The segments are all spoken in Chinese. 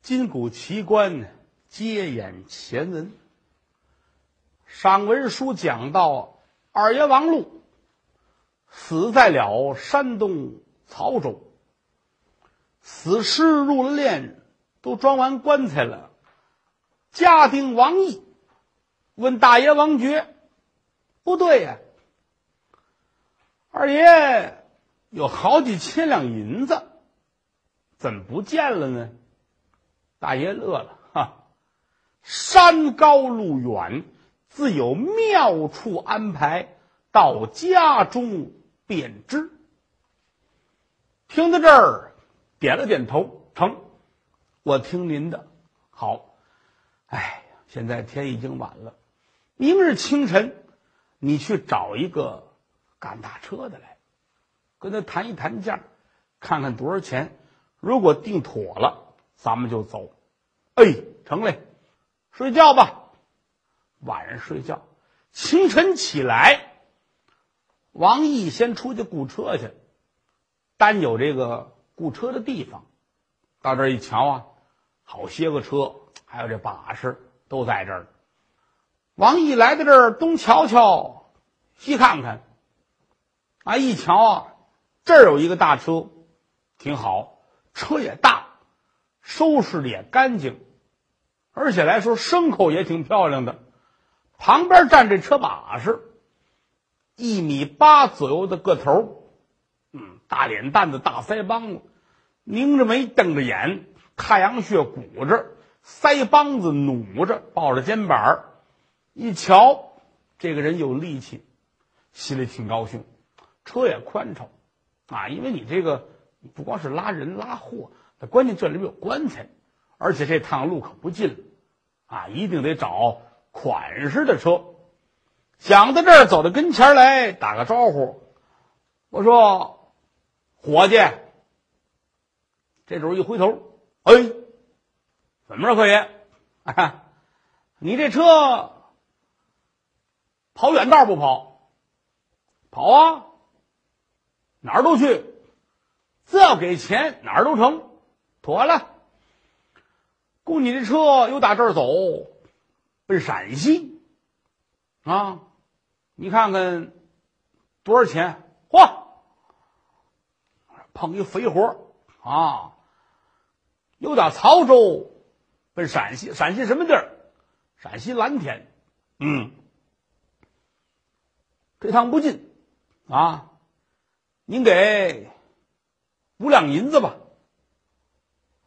金谷奇观接演前文。上文书讲到，二爷王禄死在了山东曹州，死尸入殓，都装完棺材了。家丁王毅问大爷王觉：“不对呀，二爷有好几千两银子，怎么不见了呢？”大爷乐了，哈，山高路远，自有妙处安排，到家中便知。听到这儿，点了点头，成，我听您的。好，哎，现在天已经晚了，明日清晨，你去找一个赶大车的来，跟他谈一谈价，看看多少钱。如果定妥了。咱们就走，哎，成嘞，睡觉吧。晚上睡觉，清晨起来，王毅先出去雇车去，单有这个雇车的地方。到这一瞧啊，好些个车，还有这把式都在这儿。王毅来到这儿，东瞧瞧，西看看，啊，一瞧啊，这儿有一个大车，挺好，车也大。收拾的也干净，而且来说牲口也挺漂亮的。旁边站这车把式，一米八左右的个头，嗯，大脸蛋子、大腮帮子，拧着眉、瞪着眼，太阳穴鼓着，腮帮子努着，抱着肩膀一瞧，这个人有力气，心里挺高兴。车也宽敞，啊，因为你这个不光是拉人拉货。关键这里面有棺材，而且这趟路可不近，啊，一定得找款式的车。想到这儿，走到跟前来打个招呼，我说：“伙计。”这时候一回头，哎，怎么着，客爷？你这车跑远道不跑？跑啊，哪儿都去，只要给钱，哪儿都成。妥了，雇你的车又打这儿走，奔陕西，啊，你看看多少钱？嚯，碰一肥活啊！又打曹州奔陕西，陕西什么地儿？陕西蓝田。嗯，这趟不近啊，您给五两银子吧。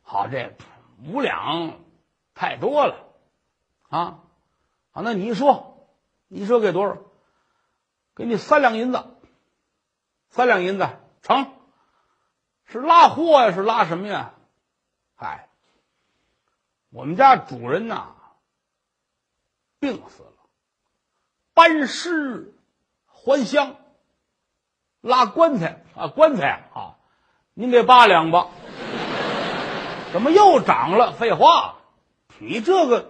好，这五两太多了，啊，好，那你说，你说给多少？给你三两银子，三两银子成。是拉货呀，是拉什么呀？嗨，我们家主人呐，病死了，搬尸还乡，拉棺材啊，棺材啊，您给八两吧。怎么又涨了？废话，你这个，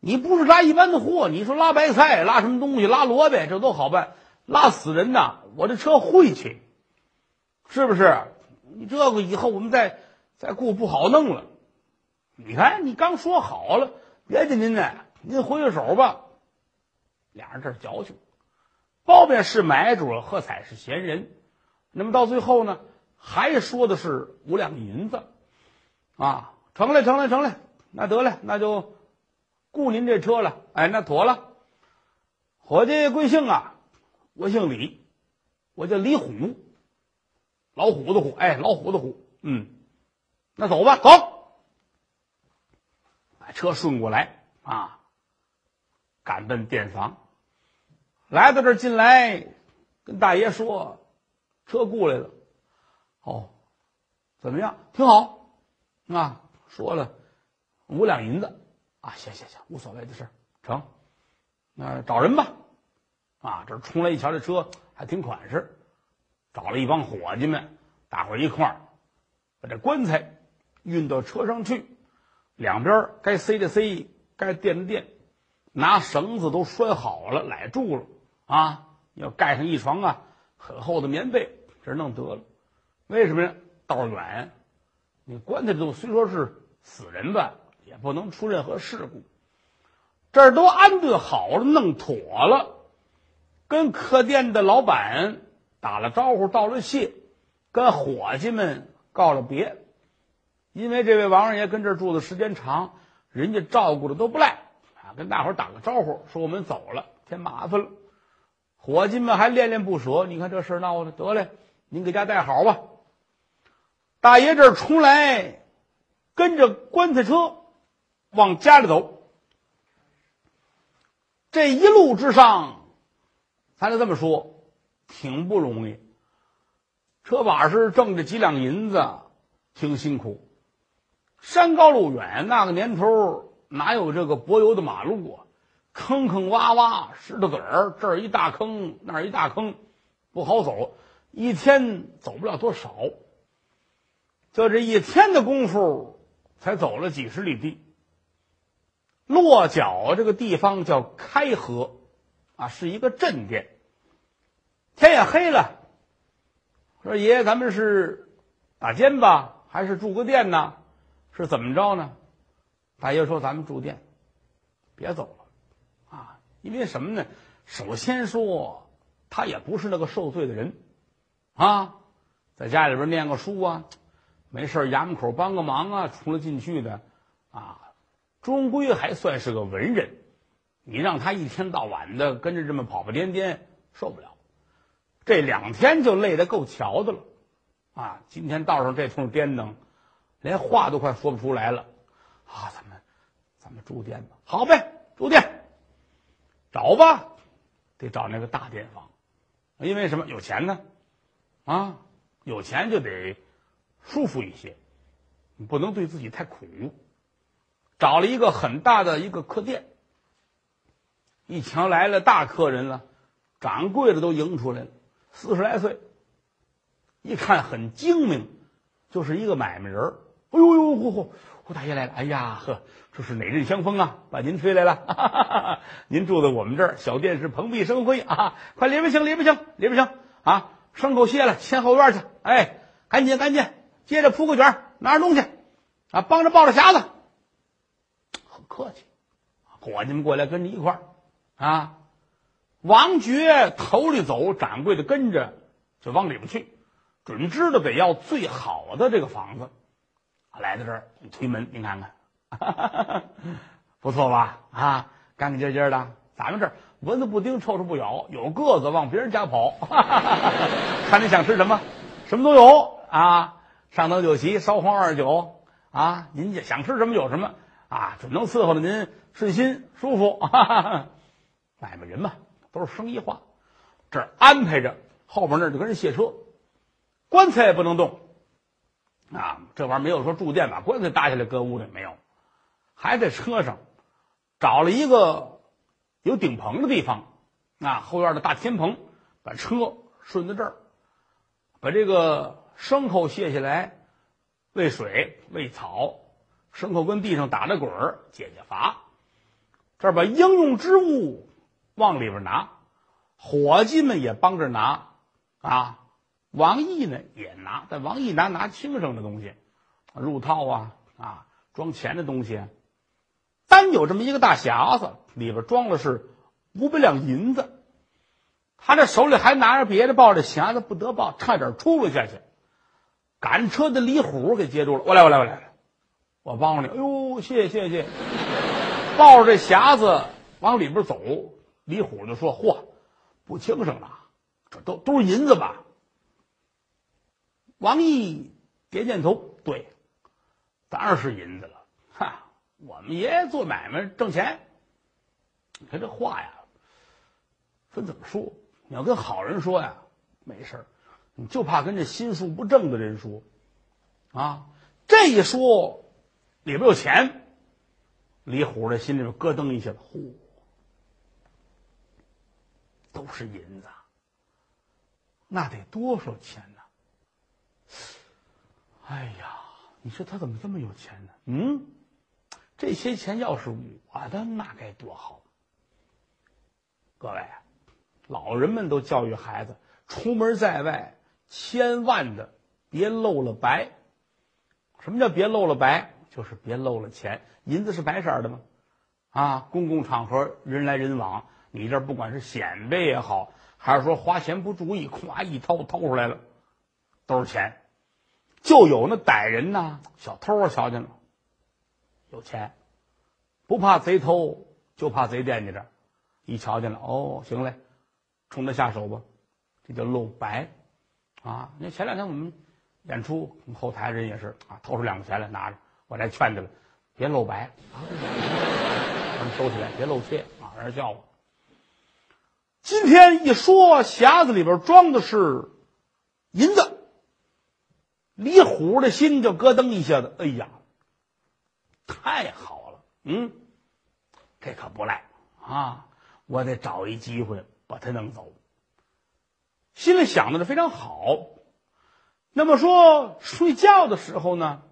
你不是拉一般的货，你说拉白菜，拉什么东西？拉萝卜，这都好办。拉死人呐！我这车晦气，是不是？你这个以后我们再再雇不好弄了。你看，你刚说好了，别介您呢，您回个手吧。俩人这矫情，包面是买主，喝彩是闲人。那么到最后呢，还说的是五两银子。啊，成了，成了，成了，那得了，那就雇您这车了。哎，那妥了。伙计贵姓啊？我姓李，我叫李虎，老虎的虎。哎，老虎的虎。嗯，那走吧，走。把车顺过来啊，赶奔店房。来到这儿进来，跟大爷说，车雇来了。哦，怎么样？挺好。啊，说了五两银子啊，行行行，无所谓的事成。那找人吧，啊，这冲来一瞧，这车还挺款式，找了一帮伙计们，大伙一块儿把这棺材运到车上去，两边该塞的塞，该垫的垫，拿绳子都拴好了，揽住了啊，要盖上一床啊很厚的棉被，这弄得了。为什么呀？道远。你棺材中虽说是死人吧，也不能出任何事故。这儿都安顿好了，弄妥了，跟客店的老板打了招呼，道了谢，跟伙计们告了别。因为这位王二爷跟这儿住的时间长，人家照顾的都不赖啊，跟大伙儿打个招呼，说我们走了，添麻烦了。伙计们还恋恋不舍，你看这事闹的，得嘞，您给家带好吧。大爷这出来，跟着棺材车往家里走。这一路之上，咱就这么说，挺不容易。车把是挣着几两银子，挺辛苦。山高路远，那个年头哪有这个柏油的马路啊？坑坑洼洼，石头子儿，这儿一大坑，那儿一大坑，不好走。一天走不了多少，就这一天的功夫，才走了几十里地。落脚这个地方叫开河，啊，是一个镇店。天也黑了，说爷爷，咱们是打尖吧，还是住个店呢？是怎么着呢？大爷说：“咱们住店，别走了，啊，因为什么呢？首先说，他也不是那个受罪的人，啊，在家里边念个书啊，没事衙门口帮个忙啊，出了进去的，啊。”终归还算是个文人，你让他一天到晚的跟着这么跑跑颠颠，受不了。这两天就累得够瞧的了，啊！今天道上这通颠腾，连话都快说不出来了。啊，咱们，咱们住店吧，好呗，住店，找吧，得找那个大店房，因为什么？有钱呢，啊，有钱就得舒服一些，你不能对自己太苦。找了一个很大的一个客店，一瞧来了大客人了，掌柜的都迎出来了，四十来岁，一看很精明，就是一个买卖人哎呦呦，嚯嚯，胡大爷来了！哎呀呵，这是哪阵香风啊？把您吹来了！您住在我们这儿，小店是蓬荜生辉啊！快里边请，里边请，里边请啊！牲口歇了，牵后院去。哎，赶紧赶紧，接着铺个卷，拿着东西啊，帮着抱着匣子。很客气，伙计们过来跟着一块啊。王爵头里走，掌柜的跟着就往里边去，准知道得要最好的这个房子。来到这儿一推门，您看看，不错吧？啊，干干净净的。咱们这儿蚊子不叮，臭虫不咬，有个子往别人家跑。看你想吃什么，什么都有啊。上等酒席，烧荒二酒啊，您家想吃什么有什么。啊，准能伺候着您顺心舒服。买卖人嘛，都是生意话。这儿安排着，后边那就跟人卸车，棺材也不能动。啊，这玩意儿没有说住店把棺材搭下来搁屋里没有，还在车上找了一个有顶棚的地方。啊，后院的大天棚，把车顺在这儿，把这个牲口卸下来，喂水喂草。牲口跟地上打着滚儿，解解乏。这儿把应用之物往里边拿，伙计们也帮着拿啊。王毅呢也拿，但王毅拿拿轻省的东西，入套啊啊，装钱的东西。单有这么一个大匣子，里边装的是五百两银子。他这手里还拿着别的，抱着匣子不得抱，差点出了下去。赶车的李虎给接住了，我来，我来，我来。我帮你，哎呦，谢谢谢谢！抱着这匣子往里边走，李虎就说：“嚯，不轻省了，这都都是银子吧？”王毅点点头，对，当然是银子了。哈，我们爷爷做买卖挣钱，你看这话呀，分怎么说？你要跟好人说呀，没事儿你就怕跟这心术不正的人说，啊，这一说。里边有钱，李虎这心里边咯噔一下，嚯，都是银子，那得多少钱呢？哎呀，你说他怎么这么有钱呢？嗯，这些钱要是我的，那该多好！各位，老人们都教育孩子，出门在外，千万的别露了白。什么叫别露了白？就是别露了钱。银子是白色的吗？啊，公共场合人来人往，你这不管是显摆也好，还是说花钱不注意，咵一掏掏出来了，都是钱。就有那歹人呐，小偷，瞧见了，有钱，不怕贼偷，就怕贼惦记着。一瞧见了，哦，行嘞，冲他下手吧，这叫露白啊！那前两天我们演出，后台人也是啊，掏出两块钱来拿着，我来劝他了，别露白啊，咱们收起来，别露怯啊，让人叫我。今天一说匣子里边装的是银子。李虎的心就咯噔一下子，哎呀，太好了，嗯，这可不赖啊！我得找一机会把他弄走。心里想的是非常好。那么说睡觉的时候呢，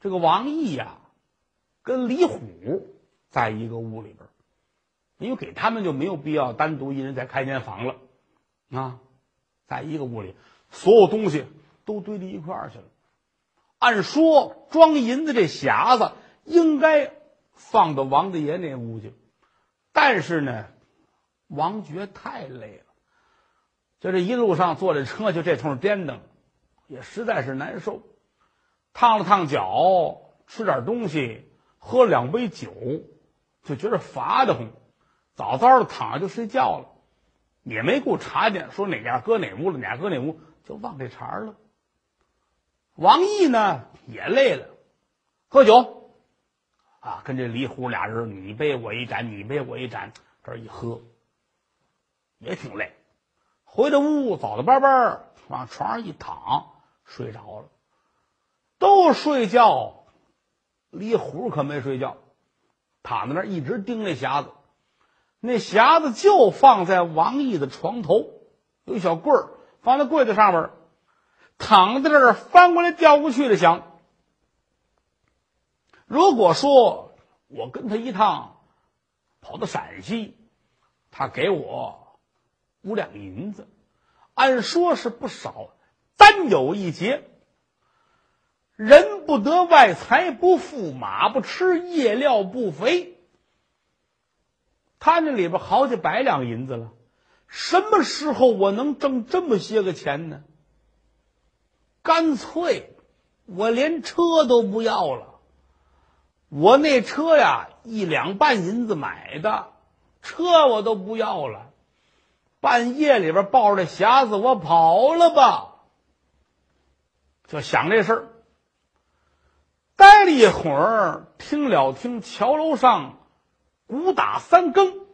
这个王毅呀，跟李虎在一个屋里边，因为给他们就没有必要单独一人再开间房了啊，在一个屋里，所有东西。都堆到一块儿去了。按说装银子这匣子应该放到王大爷那屋去，但是呢，王觉太累了，就这一路上坐这车就这通颠腾，也实在是难受。烫了烫脚，吃点东西，喝两杯酒，就觉得乏得慌，早早的躺下就睡觉了，也没顾查见说哪家搁哪屋了，哪家搁哪屋，就忘这茬了。王毅呢也累了，喝酒，啊，跟这李虎俩人你杯我一盏，你杯我一盏，这一喝，也挺累。回到屋，早早班班往床上一躺，睡着了。都睡觉，李虎可没睡觉，躺在那儿一直盯那匣子。那匣子就放在王毅的床头，有一小柜儿，放在柜子上面。躺在这儿翻过来调过去的想，如果说我跟他一趟跑到陕西，他给我五两银子，按说是不少，但有一节，人不得外财不富，马不吃夜料不肥。他那里边好几百两银子了，什么时候我能挣这么些个钱呢？干脆，我连车都不要了。我那车呀，一两半银子买的，车我都不要了。半夜里边抱着匣子，我跑了吧。就想这事儿。待了一会儿，听了听桥楼上鼓打三更，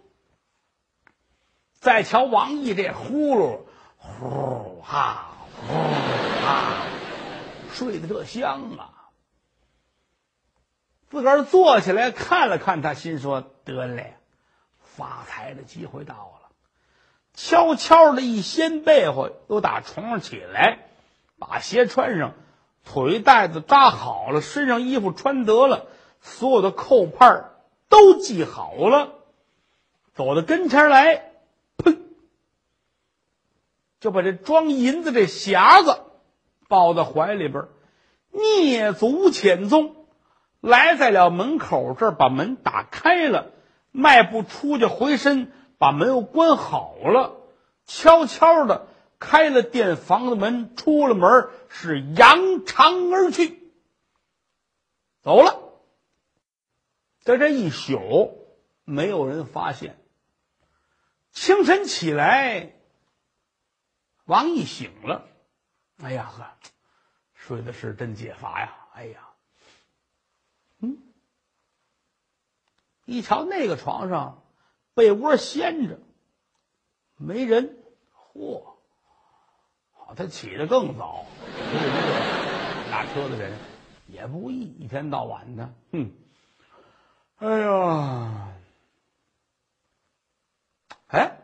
再瞧王毅这呼噜，呼哈。啊，睡得这香啊！自个儿坐起来看了看，他心说：“得嘞，发财的机会到了。”悄悄的一掀被窝，又打床上起来，把鞋穿上，腿带子扎好了，身上衣服穿得了，所有的扣帕都系好了，走到跟前来，砰，就把这装银子这匣子。抱在怀里边，蹑足潜踪，来在了门口这儿，把门打开了，迈步出去，回身把门又关好了，悄悄的开了店房的门，出了门，是扬长而去，走了。在这一宿，没有人发现。清晨起来，王毅醒了。哎呀呵，睡的是真解乏呀！哎呀，嗯，一瞧那个床上被窝掀着，没人，嚯！好，他起的更早，拉车的人也不易，一天到晚的，哼！哎呀，哎，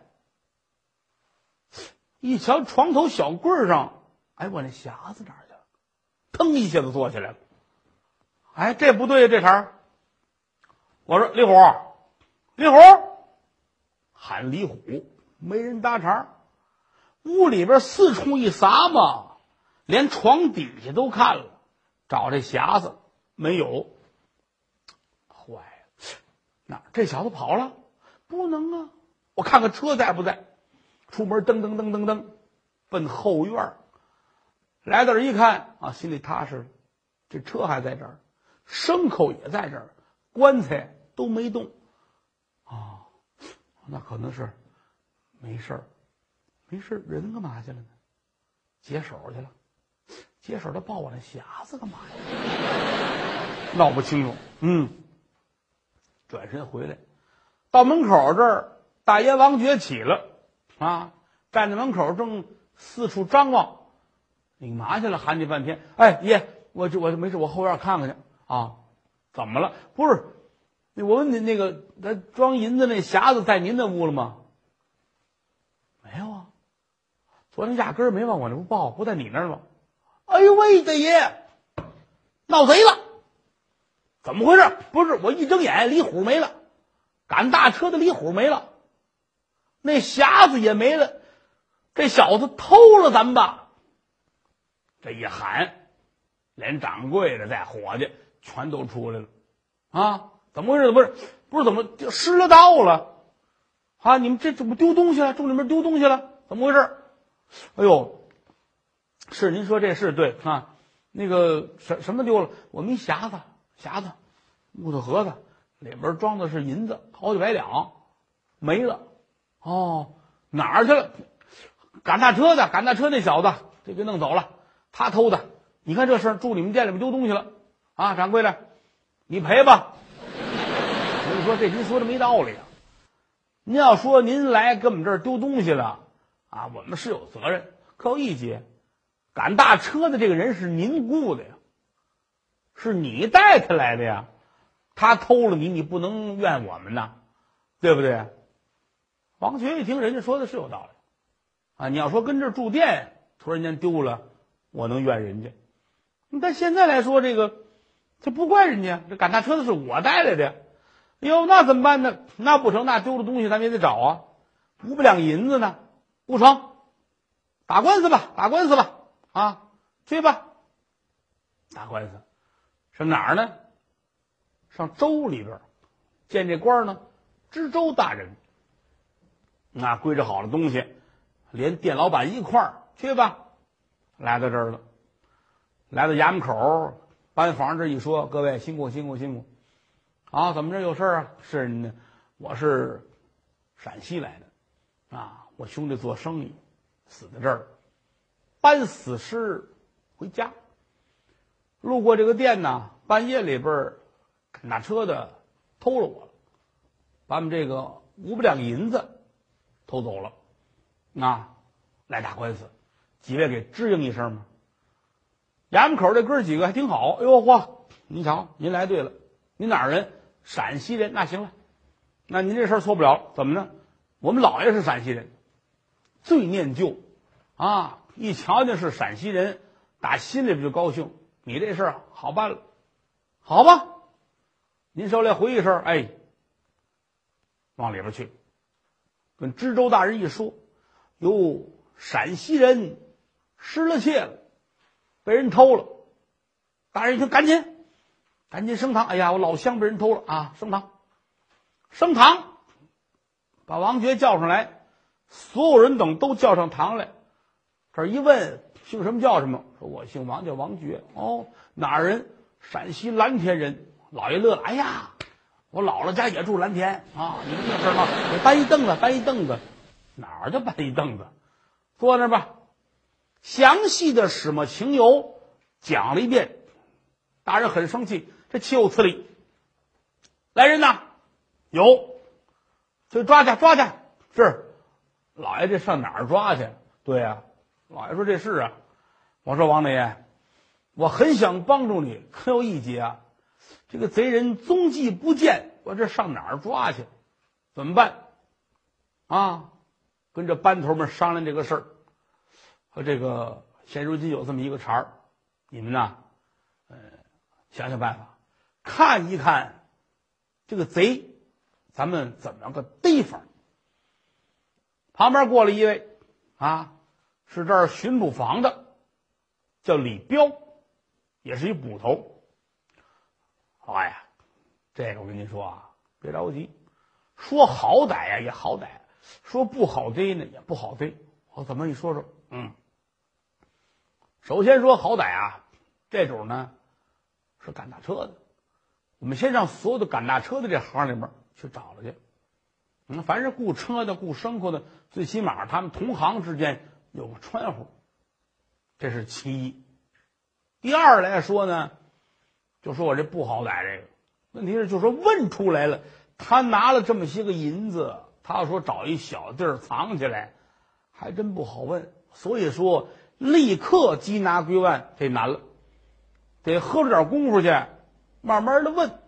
一瞧床头小柜上。哎，我那匣子哪儿去了？腾一下子坐起来了。哎，这不对呀，这茬儿我说李虎，李虎，喊李虎，没人搭茬屋里边四处一撒嘛，连床底下都看了，找这匣子，没有。坏了，哪这小子跑了？不能啊！我看看车在不在。出门噔噔噔噔噔，奔后院来到这一看啊，心里踏实了。这车还在这儿，牲口也在这儿，棺材都没动。那可能是没事儿，没事儿，人干嘛去了呢？解手去了。解手他抱我那匣子干嘛呀？闹不清楚。嗯，转身回来，到门口这儿，大爷王觉起了，啊，站在门口正四处张望。你嘛去了？喊你半天。哎，爷，我这我没事，我后院看看去。啊，怎么了？不是，我问你，那个那装银子那匣子在您那屋了吗？没有啊，昨天压根儿没往我那屋抱，不在你那儿吗？哎呦喂，大爷，闹贼了！怎么回事？不是我一睁眼，李虎没了，赶大车的李虎没了，那匣子也没了，这小子偷了咱们吧？这一喊，连掌柜的带伙计全都出来了。啊，怎么回事？不是，不是怎么失了道了？啊，你们这怎么丢东西了？住里面丢东西了？怎么回事？哎呦！是您说这是对啊，那个什什么丢了？我们一匣子，匣子，木头盒子，里边装的是银子，好几百两，没了。哦，哪儿去了？赶大车的，赶大车那小子，这给弄走了，他偷的。你看这事儿住你们店里面丢东西了啊，掌柜的，你赔吧。说，这您说的没道理啊。您要说您来跟我们这儿丢东西了啊，我们是有责任，可有一节。赶大车的这个人是您雇的呀，是你带他来的呀，他偷了你，你不能怨我们呐，对不对？王学一听，人家说的是有道理啊。你要说跟这儿住店突然间丢了，我能怨人家？但现在来说，这个这不怪人家，这赶大车的是我带来的。哟，那怎么办呢？那不成，那丢了东西咱们也得找啊，五百两银子呢，不成，打官司吧，打官司吧。啊，去吧，打官司，上哪儿呢？上州里边见这官呢，知州大人。那归置好了东西，连店老板一块儿去吧。来到这儿了，来到衙门口，班房这一说，各位辛苦辛苦辛苦。啊，怎么着有事啊？是呢，我是陕西来的，啊，我兄弟做生意死在这儿。搬死尸回家，路过这个店呢，半夜里边赶大车的偷了我，把我们这个五百两银子偷走了，啊，来打官司，几位给支应一声吗？衙门口这哥几个还挺好，哎呦嚯，您瞧，您来对了，您哪儿人？陕西人，那行了，那您这事儿错不了，怎么呢？我们老爷是陕西人，最念旧，啊。一瞧见是陕西人，打心里边就高兴。你这事儿好办了，好吧？您手里回一声，哎，往里边去，跟知州大人一说，哟，陕西人失了窃了，被人偷了。大人一听，赶紧，赶紧升堂。哎呀，我老乡被人偷了啊！升堂，升堂，把王爵叫上来，所有人等都叫上堂来。这一问姓什么叫什么？说我姓王，叫王觉。哦，哪儿人？陕西蓝田人。老爷乐了。哎呀，我姥姥家也住蓝田啊！你们这事吗？给搬一凳子，搬一凳子。哪儿就搬一凳子？坐那儿吧。详细的始末情由讲了一遍。大人很生气，这岂有此理！来人呐，有，就抓去，抓去。是，老爷这上哪儿抓去？对呀。老爷说：“这是啊。”我说：“王大爷，我很想帮助你，可有一劫啊，这个贼人踪迹不见，我这上哪儿抓去？怎么办？啊，跟着班头们商量这个事儿。和这个现如今有这么一个茬儿，你们呢，呃，想想办法，看一看这个贼，咱们怎么个提法？”旁边过来一位，啊。是这儿巡捕房的，叫李彪，也是一捕头。哎呀，这个我跟您说啊，别着急，说好歹呀也好歹，说不好逮呢也不好逮。我怎么你说说？嗯，首先说好歹啊，这种呢是赶大车的。我们先让所有的赶大车的这行里面去找了去。嗯，凡是雇车的、雇牲口的，最起码他们同行之间有个穿呼，这是其一。第二来说呢，就说我这不好歹这个问题是，就说问出来了，他拿了这么些个银子，他要说找一小地儿藏起来，还真不好问。所以说，立刻缉拿归案这难了，得喝了点功夫去，慢慢的问。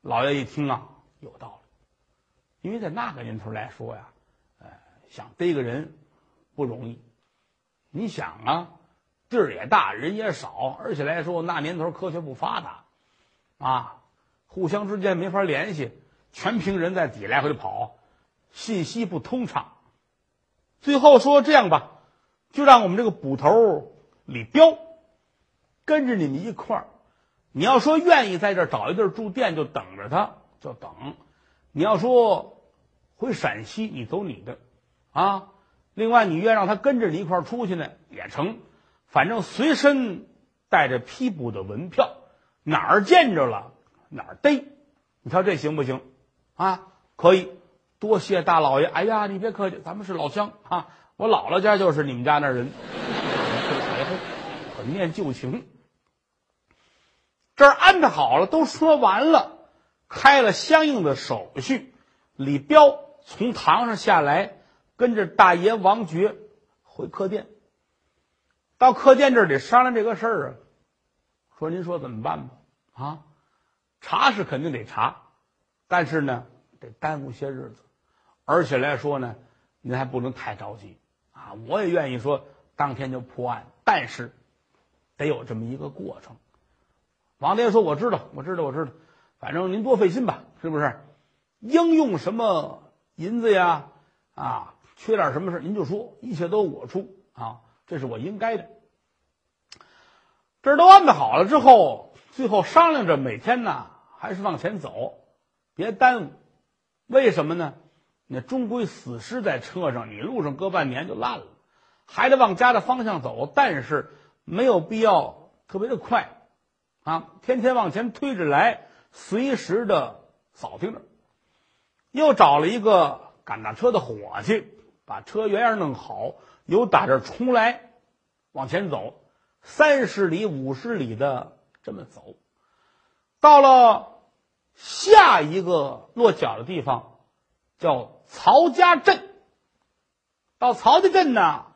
老爷一听啊，有道理，因为在那个年头来说呀，呃，想逮个人不容易。你想啊，地儿也大，人也少，而且来说那年头科学不发达，啊，互相之间没法联系，全凭人在底来回跑，信息不通畅。最后说这样吧，就让我们这个捕头李彪跟着你们一块儿。你要说愿意在这儿找一地儿住店，就等着他，就等；你要说回陕西，你走你的，啊。另外，你愿让他跟着你一块儿出去呢，也成。反正随身带着批捕的文票，哪儿见着了哪儿逮。你瞧这行不行？啊，可以。多谢大老爷。哎呀，你别客气，咱们是老乡啊。我姥姥家就是你们家那人，很念旧情。这儿安排好了，都说完了，开了相应的手续。李彪从堂上下来，跟着大爷王觉回客店。到客店这儿得商量这个事儿啊，说您说怎么办吧？啊，查是肯定得查，但是呢，得耽误些日子，而且来说呢，您还不能太着急啊。我也愿意说当天就破案，但是得有这么一个过程。王大爷说：“我知道，我知道，我知道，反正您多费心吧，是不是？应用什么银子呀？啊，缺点什么事您就说，一切都我出啊，这是我应该的。这都安排好了之后，最后商量着每天呢，还是往前走，别耽误。为什么呢？那终归死尸在车上，你路上搁半年就烂了，还得往家的方向走，但是没有必要特别的快。”啊，天天往前推着来，随时的扫听着。又找了一个赶大车的伙计，把车原样弄好，由打这出来，往前走三十里、五十里的这么走，到了下一个落脚的地方，叫曹家镇。到曹家镇呢，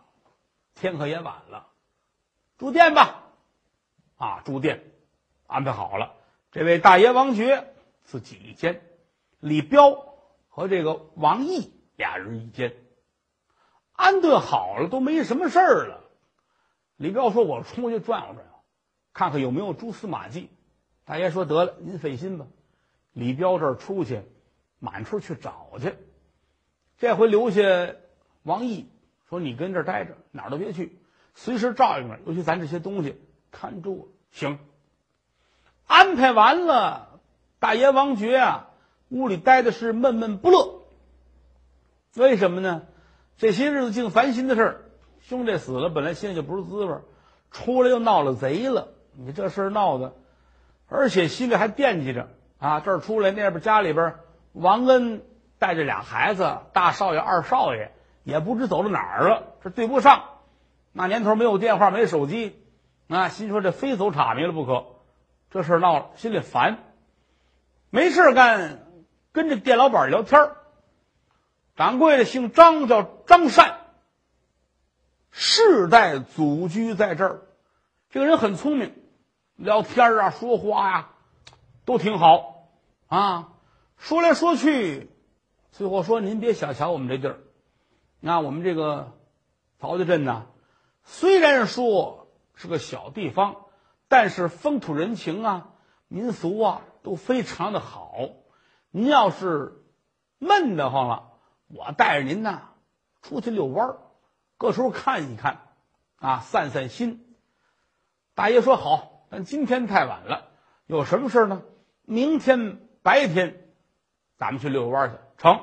天可也晚了，住店吧，啊，住店。安排好了，这位大爷王觉自己一间，李彪和这个王毅俩人一间，安顿好了都没什么事儿了。李彪说：“我出去转悠转悠，看看有没有蛛丝马迹。”大爷说：“得了，您费心吧。”李彪这儿出去，满处去找去。这回留下王毅说：“你跟这儿待着，哪儿都别去，随时照应着，尤其咱这些东西看住行。”安排完了，大爷王觉啊，屋里待的是闷闷不乐。为什么呢？这些日子净烦心的事儿，兄弟死了，本来心里就不是滋味，出来又闹了贼了。你这事儿闹的，而且心里还惦记着啊。这儿出来，那边家里边，王恩带着俩孩子，大少爷、二少爷也不知走到哪儿了，这对不上。那年头没有电话，没手机，啊，心说这非走岔迷了不可。这事闹了，心里烦，没事干，跟这店老板聊天掌柜的姓张，叫张善，世代祖居在这儿。这个人很聪明，聊天啊，说话呀，都挺好啊。说来说去，最后说：“您别小瞧我们这地儿，那我们这个曹家镇呢，虽然说是个小地方。”但是风土人情啊、民俗啊都非常的好。您要是闷得慌了，我带着您呐出去遛弯儿，各处看一看，啊，散散心。大爷说好，但今天太晚了，有什么事呢？明天白天，咱们去遛弯去，成。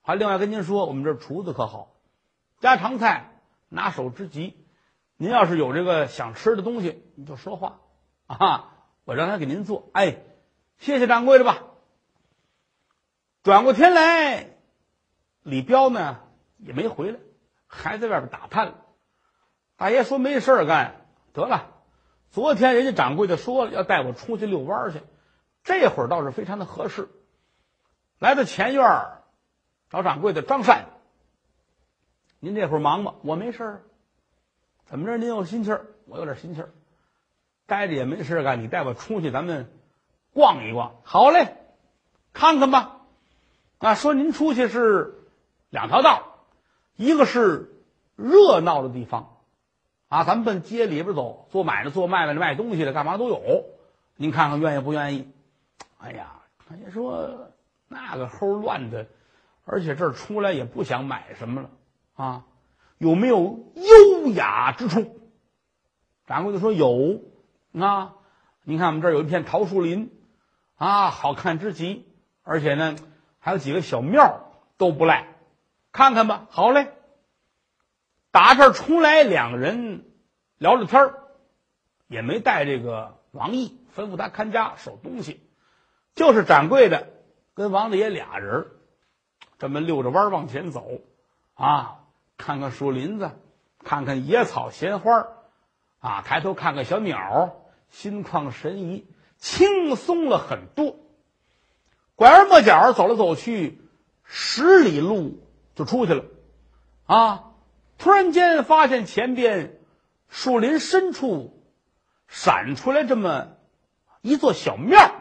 还另外跟您说，我们这厨子可好，家常菜拿手之极。您要是有这个想吃的东西，你就说话啊，我让他给您做。哎，谢谢掌柜的吧。转过天来，李彪呢也没回来，还在外边打探。大爷说没事干，得了。昨天人家掌柜的说了，要带我出去遛弯去，这会儿倒是非常的合适。来到前院找掌柜的张善，您这会儿忙吗？我没事。怎么着？您有心气儿，我有点心气儿。待着也没事干，你带我出去，咱们逛一逛。好嘞，看看吧。啊，说您出去是两条道，一个是热闹的地方，啊，咱们奔街里边走，做买卖、做卖卖的、卖东西的，干嘛都有。您看看愿意不愿意？哎呀，人说那个齁乱的。而且这儿出来也不想买什么了啊？有没有优雅之处？掌柜的说有啊。你看我们这儿有一片桃树林啊，好看之极。而且呢，还有几个小庙都不赖，看看吧。好嘞。打这儿出来，两个人聊聊天也没带这个王毅，吩咐他看家守东西，就是掌柜的跟王大爷俩人。这么溜着弯往前走，啊，看看树林子，看看野草鲜花啊，抬头看看小鸟，心旷神怡，轻松了很多。拐弯抹角走来走去，十里路就出去了，啊，突然间发现前边树林深处闪出来这么一座小庙，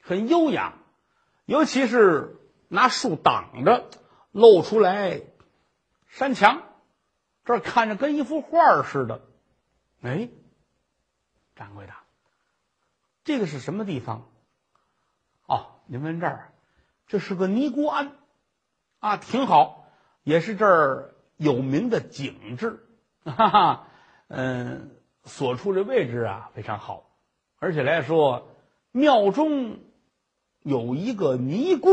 很优雅。尤其是拿树挡着，露出来山墙，这看着跟一幅画似的。哎，掌柜的，这个是什么地方？哦，您问这儿，这是个尼姑庵，啊，挺好，也是这儿有名的景致。哈哈，嗯，所处的位置啊非常好，而且来说庙中。有一个尼姑，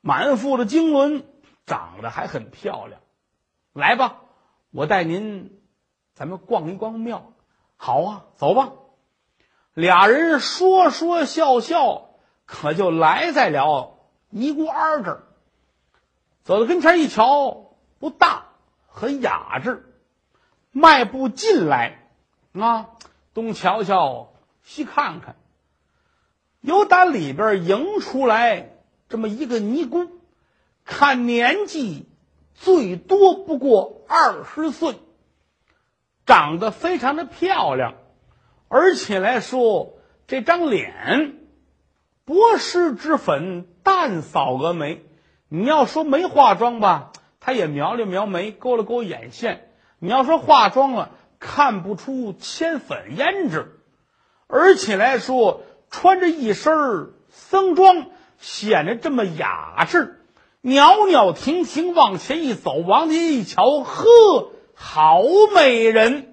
满腹的经纶，长得还很漂亮。来吧，我带您，咱们逛一逛庙。好啊，走吧。俩人说说笑笑，可就来在了尼姑庵这儿。走到跟前一瞧，不大，很雅致。迈步进来，啊，东瞧瞧，西看看。由打里边迎出来这么一个尼姑，看年纪最多不过二十岁，长得非常的漂亮，而且来说这张脸，薄施脂粉，淡扫蛾眉。你要说没化妆吧，她也描了描眉，勾了勾眼线。你要说化妆了，看不出铅粉胭脂，而且来说。穿着一身僧装，显得这么雅致，袅袅婷婷往前一走，王爷一瞧，呵，好美人！